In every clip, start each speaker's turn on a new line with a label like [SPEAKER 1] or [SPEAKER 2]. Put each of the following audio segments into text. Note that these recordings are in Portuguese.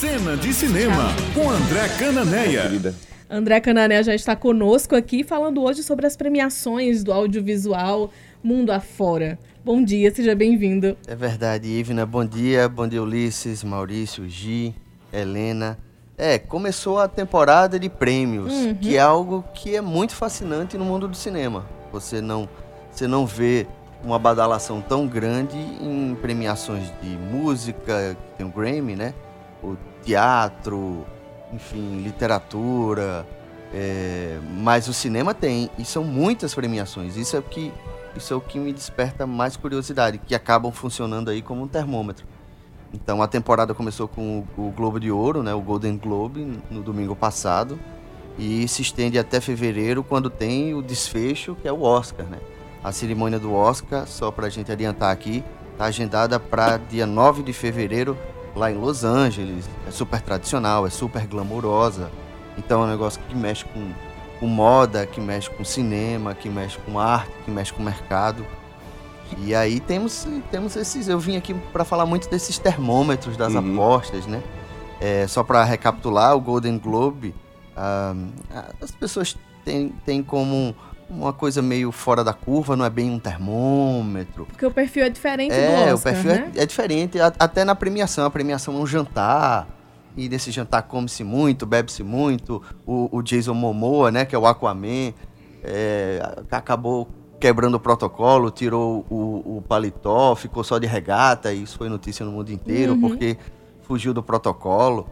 [SPEAKER 1] Cena de Cinema, com André Cananeia.
[SPEAKER 2] André Canané já está conosco aqui falando hoje sobre as premiações do audiovisual mundo afora. Bom dia, seja bem-vindo.
[SPEAKER 3] É verdade, Ivna. Bom dia, bom dia, Ulisses, Maurício, Gi, Helena. É, começou a temporada de prêmios,
[SPEAKER 2] Uhum.
[SPEAKER 3] que é algo que é muito fascinante no mundo do cinema. Você não, você não vê uma badalação tão grande em premiações de música, que tem o Grammy, né? O teatro, enfim, literatura. é, mas o cinema tem, e são muitas premiações. Isso é o que, isso é o que me desperta mais curiosidade, que acabam funcionando aí como um termômetro. Então a temporada começou com o, o Globo de Ouro, né, o Golden Globe, no domingo passado, e se estende até fevereiro, quando tem o desfecho, que é o Oscar, né? A cerimônia do Oscar, só para a gente adiantar aqui, está agendada para dia 9 de fevereiro, lá em Los Angeles. É super tradicional, é super glamourosa. Então é um negócio que mexe com, com moda, que mexe com cinema, que mexe com arte, que mexe com mercado. E aí temos, temos esses. Eu vim aqui para falar muito desses termômetros das
[SPEAKER 4] Uhum.
[SPEAKER 3] apostas, né? É, só para recapitular, o Golden Globe, ah, as pessoas têm, têm como uma coisa meio fora da curva, não é bem um termômetro.
[SPEAKER 2] Porque o perfil é diferente
[SPEAKER 3] É,
[SPEAKER 2] do
[SPEAKER 3] o
[SPEAKER 2] Oscar,
[SPEAKER 3] perfil
[SPEAKER 2] né?
[SPEAKER 3] é, é diferente, a- até na premiação. A premiação é um jantar, e nesse jantar come-se muito, bebe-se muito. O, o Jason Momoa, né, que é o Aquaman, é, acabou quebrando o protocolo, tirou o, o paletó, ficou só de regata, e isso foi notícia no mundo inteiro,
[SPEAKER 2] Uhum.
[SPEAKER 3] porque fugiu do protocolo.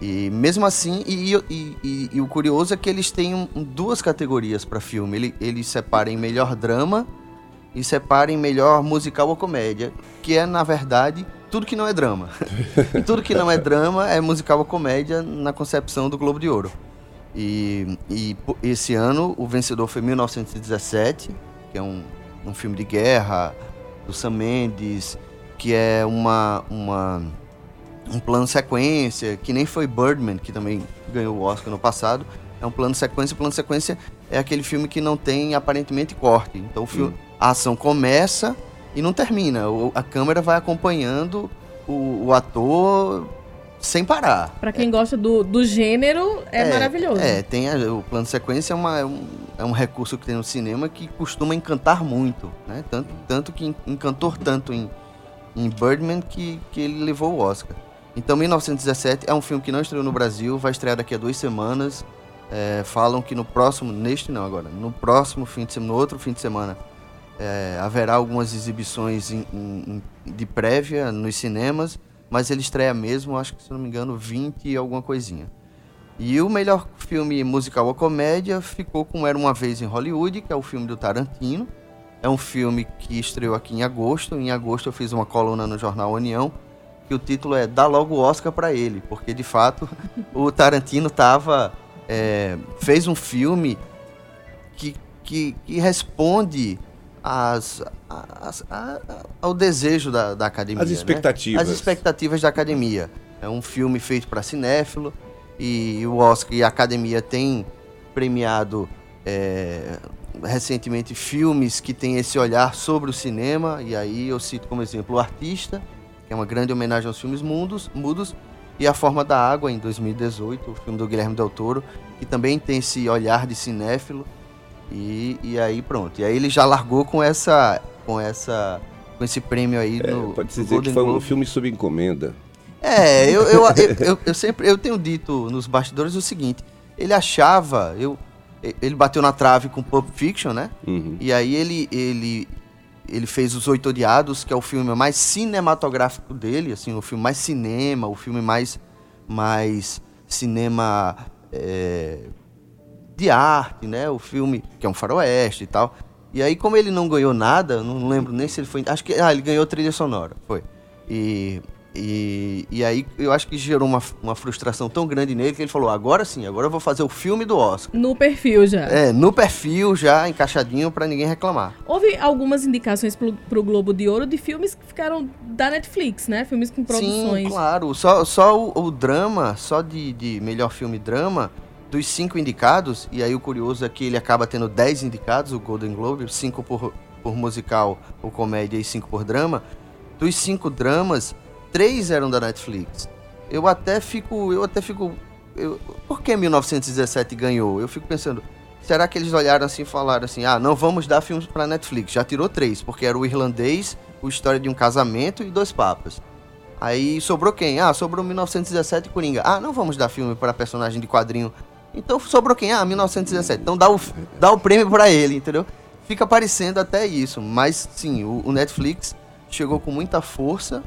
[SPEAKER 3] E mesmo assim, e, e- e- e o curioso é que eles têm duas categorias para filme. Ele, eles separam melhor drama e separam melhor musical ou comédia, que é, na verdade, tudo que não é drama. e tudo que não é drama é musical ou comédia na concepção do Globo de Ouro. E, e esse ano o vencedor foi 1917, que é um, um filme de guerra, do Sam Mendes, que é uma, uma, um plano sequência, que nem foi Birdman, que também ganhou o Oscar no passado. É um plano sequência. O plano sequência é aquele filme que não tem aparentemente corte. Então o filme, a ação começa e não termina. O- a câmera vai acompanhando o, o ator sem parar.
[SPEAKER 2] Pra quem gosta do, do gênero, é, maravilhoso.
[SPEAKER 3] É, tem a- o plano sequência é, uma- é um, é um recurso que tem no cinema que costuma encantar muito, né? Tanto, tanto que en- encantou tanto em, em Birdman que, que ele levou o Oscar. Então, 1917 é um filme que não estreou no Brasil, vai estrear daqui a duas semanas. É, falam que no próximo, neste não agora, no próximo fim de semana, no outro fim de semana, é, haverá algumas exibições em- em- de prévia nos cinemas, mas ele estreia mesmo, acho que se não me engano, 20 e alguma coisinha. E o melhor filme musical ou comédia ficou com Era Uma Vez em Hollywood, que é o filme do Tarantino. É um filme que estreou aqui em agosto. Em agosto eu fiz uma coluna no jornal União, que o título é Dá Logo o Oscar pra ele, porque de fato o Tarantino tava, é, fez um filme que, que, que responde às, às- a- ao desejo da, da academia.
[SPEAKER 4] As
[SPEAKER 3] né?
[SPEAKER 4] expectativas.
[SPEAKER 3] As expectativas da academia. É um filme feito para cinéfilo e o Oscar e a academia tem premiado é, recentemente filmes que têm esse olhar sobre o cinema. E aí eu cito como exemplo O Artista, é uma grande homenagem aos filmes mundos, mudos, e A Forma da Água, em 2018, o filme do Guilherme Del Toro, que também tem esse olhar de cinéfilo. E, e aí pronto. E aí ele já largou com essa. com essa. com esse prêmio aí
[SPEAKER 4] É,
[SPEAKER 3] no.
[SPEAKER 4] Pode-se dizer que
[SPEAKER 3] Golden
[SPEAKER 4] foi um filme sob encomenda.
[SPEAKER 3] É, eu, eu, eu, eu- eu sempre eu tenho dito nos bastidores o seguinte, ele achava, eu ele bateu na trave com Pulp Fiction, né?
[SPEAKER 4] Uhum.
[SPEAKER 3] E aí ele ele ele fez Os Oito Odiados, que é o filme mais cinematográfico dele, assim, o filme mais cinema, o filme mais mais cinema é, de arte, né? O filme que é um faroeste e tal. E aí como ele não ganhou nada, não lembro nem se ele foi, acho que ah, ele ganhou trilha sonora, foi. E e, e aí eu acho que gerou uma, uma frustração tão grande nele que ele falou: agora sim, agora eu vou fazer o filme do Oscar.
[SPEAKER 2] No perfil já.
[SPEAKER 3] É, no perfil já encaixadinho pra ninguém reclamar.
[SPEAKER 2] Houve algumas indicações pro, pro Globo de Ouro de filmes que ficaram da Netflix, né? Filmes com produções.
[SPEAKER 3] Sim, claro. Só, só o, o drama, só de, de melhor filme drama, dos cinco indicados, e aí o curioso é que ele acaba tendo dez indicados, o Golden Globe, cinco por, por musical ou comédia e cinco por drama. Dos cinco dramas, três eram da Netflix. eu até fico, eu até fico, eu, por que 1917 ganhou? Eu fico pensando, será que eles olharam assim e falaram assim, ah, não vamos dar filmes para Netflix? Já tirou três, porque era o irlandês, o História de um Casamento e Dois Papas. Aí sobrou quem? Ah, sobrou 1917 e Coringa. Ah, não vamos dar filme para personagem de quadrinho. Então sobrou quem? Ah, 1917. Então dá o, dá o prêmio para ele, entendeu? Fica parecendo até isso. Mas sim, o, o Netflix chegou com muita força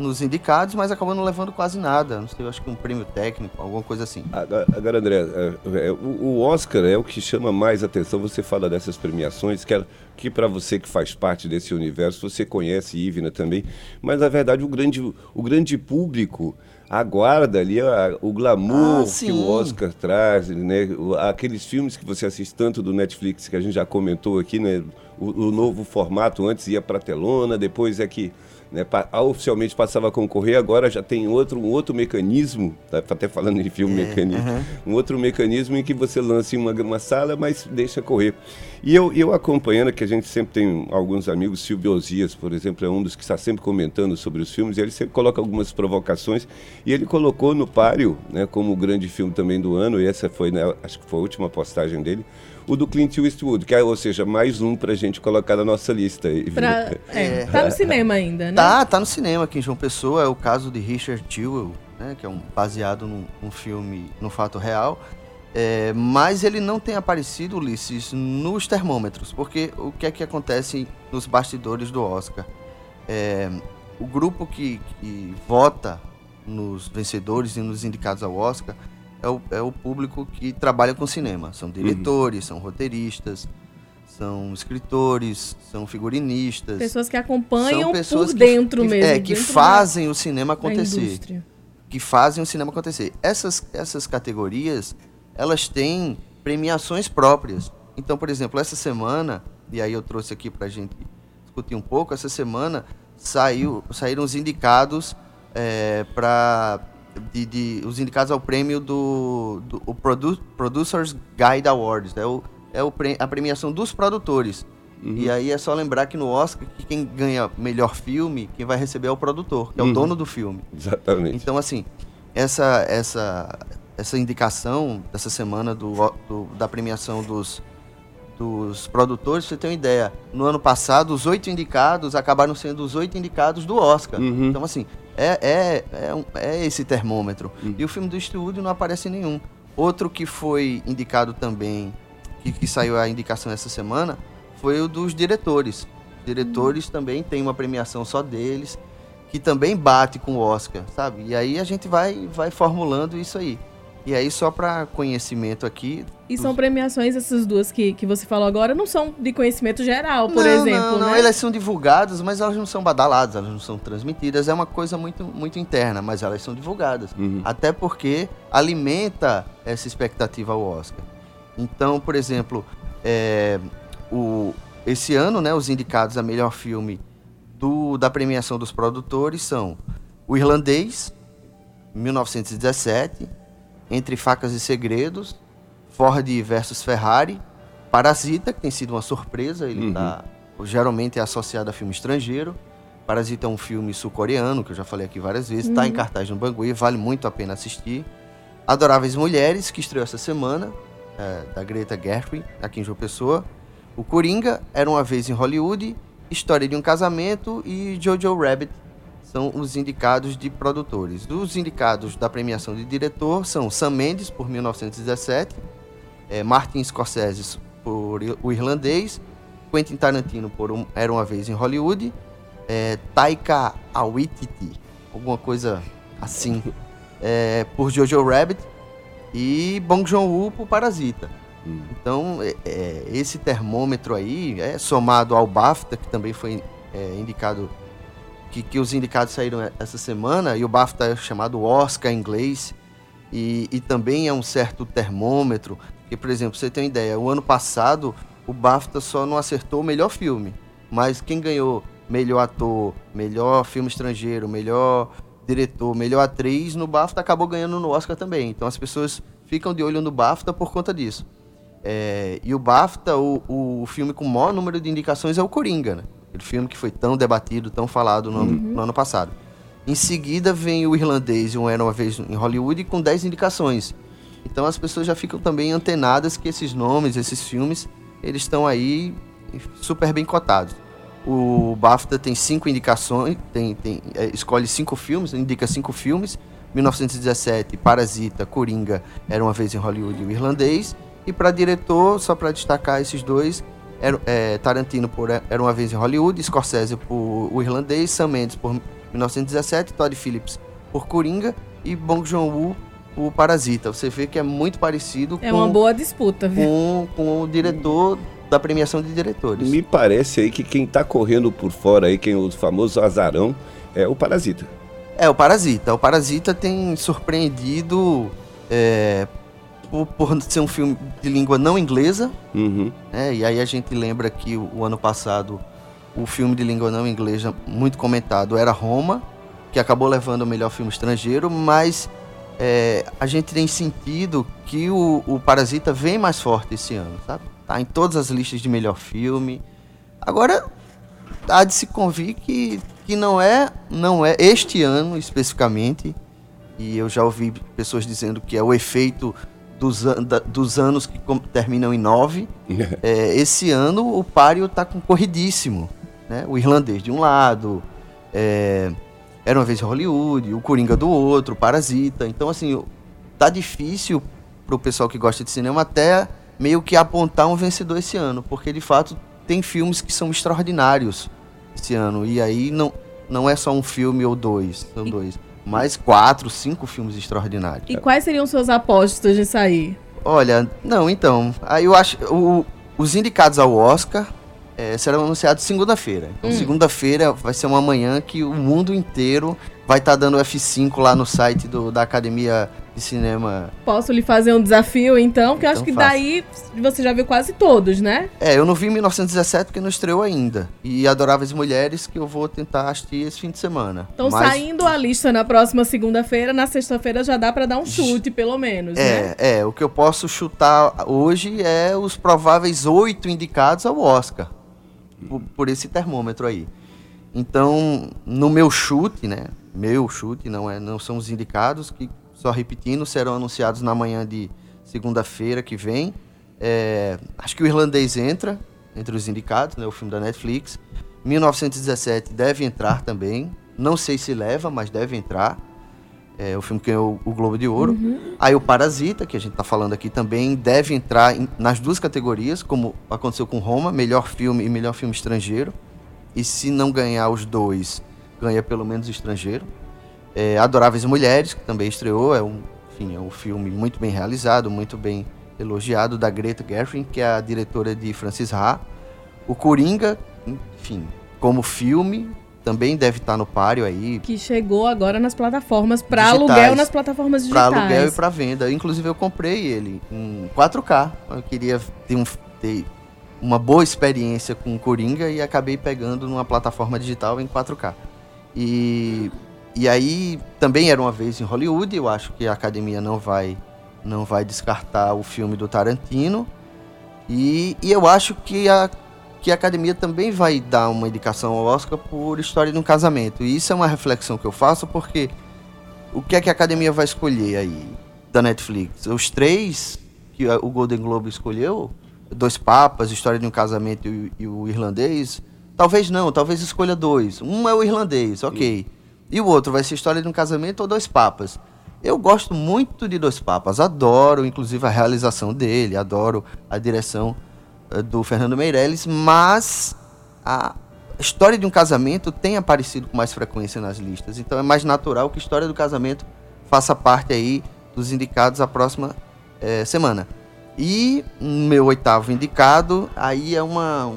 [SPEAKER 3] nos indicados, mas acabou não levando quase nada. Não sei, acho que um prêmio técnico, alguma coisa assim.
[SPEAKER 4] Agora, agora André, é, é, o Oscar é o que chama mais atenção. Você fala dessas premiações, que, que para você que faz parte desse universo, você conhece Ivna também, mas na verdade o grande, o grande público aguarda ali a, o glamour ah, que o Oscar traz, né? Aqueles filmes que você assiste tanto do Netflix, que a gente já comentou aqui, né? O, o novo formato antes ia para telona, depois é que né, oficialmente passava a concorrer, agora já tem outro, um outro mecanismo, tá, tá até falando de filme é, mecanismo, um outro mecanismo em que você lança em uma, uma sala, mas deixa correr. E eu, eu acompanhando, que a gente sempre tem alguns amigos, Silvio Osias, por exemplo, é um dos que está sempre comentando sobre os filmes, e ele sempre coloca algumas provocações, e ele colocou no Páreo, né, como o grande filme também do ano, e essa foi, né, acho que foi a última postagem dele, o do Clint Eastwood, que é, ou seja, mais um pra gente colocar na nossa lista.
[SPEAKER 2] Pra, é, tá no cinema ainda, né?
[SPEAKER 3] Tá, tá no cinema aqui em João Pessoa, é o caso de Richard Jewell, né, que é um, baseado num, num filme, no fato real. É, mas ele não tem aparecido, Ulisses, nos termômetros, porque o que é que acontece nos bastidores do Oscar? É, o grupo que, que vota nos vencedores e nos indicados ao Oscar é o, é o público que trabalha com cinema. São diretores, uhum. são roteiristas, são escritores, são figurinistas.
[SPEAKER 2] Pessoas que acompanham pessoas por dentro
[SPEAKER 3] que,
[SPEAKER 2] mesmo.
[SPEAKER 3] É, que fazem da, o cinema acontecer. Que fazem o cinema acontecer. Essas, essas categorias, elas têm premiações próprias. Então, por exemplo, essa semana, e aí eu trouxe aqui pra gente discutir um pouco, essa semana saiu, saíram os indicados é, para de, de, os indicados ao prêmio do, do o Produ Producers Guide Awards, é, o, é o, a premiação dos produtores. Uhum. E aí é só lembrar que no Oscar, que quem ganha melhor filme, quem vai receber é o produtor, que é uhum. o dono do filme.
[SPEAKER 4] Exatamente.
[SPEAKER 3] Então, assim, essa, essa, essa indicação dessa semana do, do, da premiação dos, dos produtores, você tem uma ideia. No ano passado, os oito indicados acabaram sendo os oito indicados do Oscar. Uhum. Então, assim, é, é, é, um, é esse termômetro. Uhum. E o filme do estúdio não aparece nenhum. Outro que foi indicado também, que, que saiu a indicação essa semana, foi o dos diretores. Diretores uhum. também tem uma premiação só deles, que também bate com o Oscar, sabe? E aí a gente vai, vai formulando isso aí. E aí, só para conhecimento aqui.
[SPEAKER 2] E são premiações, essas duas que, que você falou agora, não são de conhecimento geral, por não, exemplo. Não, não,
[SPEAKER 3] né? elas são divulgadas, mas elas não são badaladas, elas não são transmitidas. É uma coisa muito, muito interna, mas elas são divulgadas. Uhum. Até porque alimenta essa expectativa ao Oscar. Então, por exemplo, é, o, esse ano, né, os indicados a melhor filme do, da premiação dos produtores são O Irlandês, 1917. Entre Facas e Segredos, Ford versus Ferrari, Parasita, que tem sido uma surpresa, ele uhum. tá, geralmente é associado a filme estrangeiro. Parasita é um filme sul-coreano, que eu já falei aqui várias vezes, está uhum. em cartaz no Bangui, vale muito a pena assistir. Adoráveis Mulheres, que estreou essa semana, é, da Greta Gerwig, aqui em João Pessoa. O Coringa, Era Uma Vez em Hollywood, História de um Casamento e Jojo Rabbit, são os indicados de produtores. Os indicados da premiação de diretor são Sam Mendes, por 1917, é, Martin Scorsese, por O Irlandês, Quentin Tarantino, por um, Era Uma Vez em Hollywood, é, Taika Waititi, alguma coisa assim, é, por Jojo Rabbit, e Bong Joon-ho por Parasita. Hum. Então, é, é, esse termômetro aí, é somado ao BAFTA, que também foi é, indicado que, que os indicados saíram essa semana, e o BAFTA é chamado Oscar em inglês, e, e também é um certo termômetro. Que, por exemplo, você tem uma ideia, o ano passado o BAFTA só não acertou o melhor filme, mas quem ganhou melhor ator, melhor filme estrangeiro, melhor diretor, melhor atriz no BAFTA acabou ganhando no Oscar também. Então as pessoas ficam de olho no BAFTA por conta disso. É, e o BAFTA, o, o filme com o maior número de indicações é o Coringa, né? Aquele filme que foi tão debatido, tão falado no, uhum. no ano passado. Em seguida vem o irlandês e um Era Uma Vez em Hollywood com 10 indicações. Então as pessoas já ficam também antenadas que esses nomes, esses filmes, eles estão aí super bem cotados. O BAFTA tem cinco indicações, tem, tem, é, escolhe cinco filmes, indica cinco filmes. 1917, Parasita, Coringa, Era Uma Vez em Hollywood e o Irlandês. E para diretor, só para destacar esses dois, era, é, Tarantino por Era Uma Vez em Hollywood, Scorsese por O Irlandês, Sam Mendes por 1917, Todd Phillips por Coringa e Bong Joon-ho por Parasita. Você vê que é muito parecido
[SPEAKER 2] é
[SPEAKER 3] com...
[SPEAKER 2] uma boa disputa, viu?
[SPEAKER 3] Com, com o diretor da premiação de diretores.
[SPEAKER 4] Me parece aí que quem está correndo por fora aí, quem o famoso azarão, é o Parasita.
[SPEAKER 3] É, o Parasita. O Parasita tem surpreendido é, por, por, ser um filme de língua não inglesa.
[SPEAKER 4] Uhum.
[SPEAKER 3] Né? E aí a gente lembra que o, o, ano passado o filme de língua não inglesa muito comentado era Roma, que acabou levando o melhor filme estrangeiro, mas é, a gente tem sentido que o, o Parasita vem mais forte esse ano, sabe? Tá em todas as listas de melhor filme. Agora, há de se convir que, que não é não é este ano especificamente e eu já ouvi pessoas dizendo que é o efeito dos, dos anos que terminam em nove. é, esse ano o páreo está concorridíssimo. Né? O irlandês de um lado, é, Era uma vez em Hollywood, o Coringa do outro, o Parasita. Então, assim, tá difícil para o pessoal que gosta de cinema até meio que apontar um vencedor esse ano, porque de fato tem filmes que são extraordinários esse ano. E aí não, não é só um filme ou dois, são dois mais quatro, cinco filmes extraordinários.
[SPEAKER 2] E quais seriam suas apostas de sair?
[SPEAKER 3] Olha, não, então. Aí eu acho. O, os indicados ao Oscar é, serão anunciados segunda-feira. Então, hum. segunda-feira vai ser uma manhã que o mundo inteiro vai estar tá dando F5 lá no site do, da Academia de Cinema.
[SPEAKER 2] Posso lhe fazer um desafio então? Porque então eu acho que faça. daí você já viu quase todos, né?
[SPEAKER 3] É, eu não vi 1917 porque não estreou ainda. E Adoráveis Mulheres que eu vou tentar assistir esse fim de semana.
[SPEAKER 2] Então Mas... saindo a lista na próxima segunda-feira, na sexta-feira já dá para dar um chute pelo menos,
[SPEAKER 3] é,
[SPEAKER 2] né?
[SPEAKER 3] É, o que eu posso chutar hoje é os prováveis oito indicados ao Oscar. Por, por esse termômetro aí. Então, no meu chute, né? Meu chute, não é, não são os indicados que só repetindo, serão anunciados na manhã de segunda-feira que vem. É, acho que o irlandês entra entre os indicados, né, o filme da Netflix. 1917 deve entrar também. Não sei se leva, mas deve entrar. É, o filme que ganhou o Globo de Ouro. Uhum. Aí o Parasita, que a gente está falando aqui também, deve entrar em, nas duas categorias, como aconteceu com Roma, melhor filme e melhor filme estrangeiro. E se não ganhar os dois, ganha pelo menos estrangeiro. É, Adoráveis Mulheres, que também estreou, é um, enfim, é um filme muito bem realizado, muito bem elogiado, da Greta Gerwig, que é a diretora de Francis Ha. O Coringa, enfim, como filme, também deve estar no páreo aí.
[SPEAKER 2] Que chegou agora nas plataformas, para aluguel nas plataformas digitais.
[SPEAKER 3] Para aluguel e para venda. Inclusive eu comprei ele em 4K. Eu queria ter, um, ter uma boa experiência com o Coringa e acabei pegando numa plataforma digital em 4K. E e aí também era uma vez em Hollywood, eu acho que a academia não vai não vai descartar o filme do Tarantino. E, e eu acho que a, que a academia também vai dar uma indicação ao Oscar por História de um Casamento. E isso é uma reflexão que eu faço porque o que é que a academia vai escolher aí da Netflix? Os três que o Golden Globe escolheu, Dois Papas, História de um Casamento e, e o Irlandês, talvez não, talvez escolha dois. Um é o irlandês, ok. E o outro vai ser História de um Casamento ou Dois Papas. Eu gosto muito de Dois Papas, adoro inclusive a realização dele, adoro a direção uh, do Fernando Meirelles, mas a História de um Casamento tem aparecido com mais frequência nas listas, então é mais natural que História do Casamento faça parte aí dos indicados a próxima eh, semana. E meu oitavo indicado, aí é uma,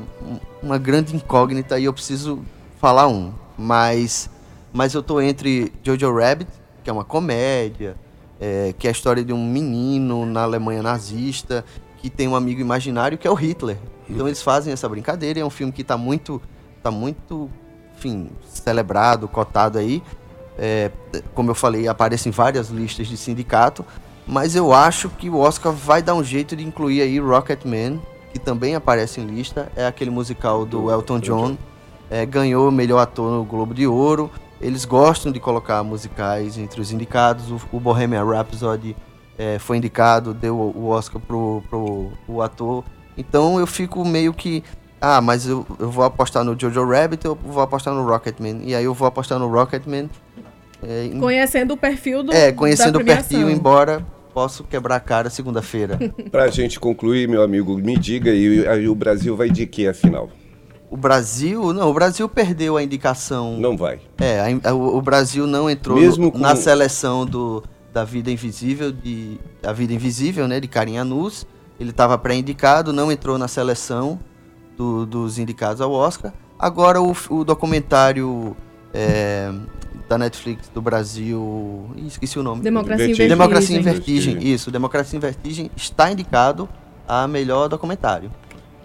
[SPEAKER 3] uma grande incógnita e eu preciso falar um, mas mas eu tô entre Jojo Rabbit, que é uma comédia, é, que é a história de um menino na Alemanha nazista que tem um amigo imaginário que é o Hitler. Então eles fazem essa brincadeira, é um filme que está muito, tá muito, enfim, celebrado, cotado aí. É, como eu falei, aparece em várias listas de sindicato, mas eu acho que o Oscar vai dar um jeito de incluir aí Rocketman, que também aparece em lista, é aquele musical do Elton John, é, ganhou melhor ator no Globo de Ouro, eles gostam de colocar musicais entre os indicados. O, o Bohemian Rhapsody é, foi indicado, deu o Oscar pro, pro, pro ator. Então eu fico meio que ah, mas eu, eu vou apostar no Jojo Rabbit ou vou apostar no Rocketman. E aí eu vou apostar no Rocketman.
[SPEAKER 2] É, conhecendo o perfil do
[SPEAKER 3] É, conhecendo o perfil, embora posso quebrar a cara segunda-feira.
[SPEAKER 4] Pra gente concluir, meu amigo, me diga aí, aí o Brasil vai de que afinal?
[SPEAKER 3] O Brasil, não, o Brasil perdeu a indicação.
[SPEAKER 4] Não vai.
[SPEAKER 3] É, a, a, o Brasil não entrou Mesmo com... na seleção do, da Vida Invisível, de, da Vida Invisível, né, de Carinha Nus. Ele estava pré-indicado, não entrou na seleção do, dos indicados ao Oscar. Agora o, o documentário é, da Netflix do Brasil. esqueci o nome.
[SPEAKER 2] Democracia em Vertigem.
[SPEAKER 3] Democracia em Vertigem. Isso, Democracia em Vertigem está indicado a melhor documentário.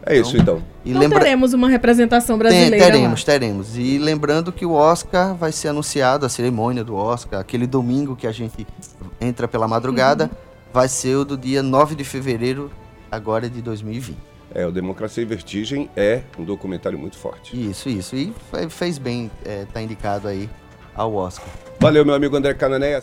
[SPEAKER 4] É isso então.
[SPEAKER 2] E então lembra... teremos uma representação brasileira.
[SPEAKER 3] Tem, teremos, lá. teremos. E lembrando que o Oscar vai ser anunciado, a cerimônia do Oscar, aquele domingo que a gente entra pela madrugada, uhum. vai ser o do dia 9 de fevereiro, agora de 2020.
[SPEAKER 4] É, o Democracia em Vertigem é um documentário muito forte.
[SPEAKER 3] Isso, isso. E fez bem estar é, tá indicado aí ao Oscar.
[SPEAKER 4] Valeu, meu amigo André Cananéia.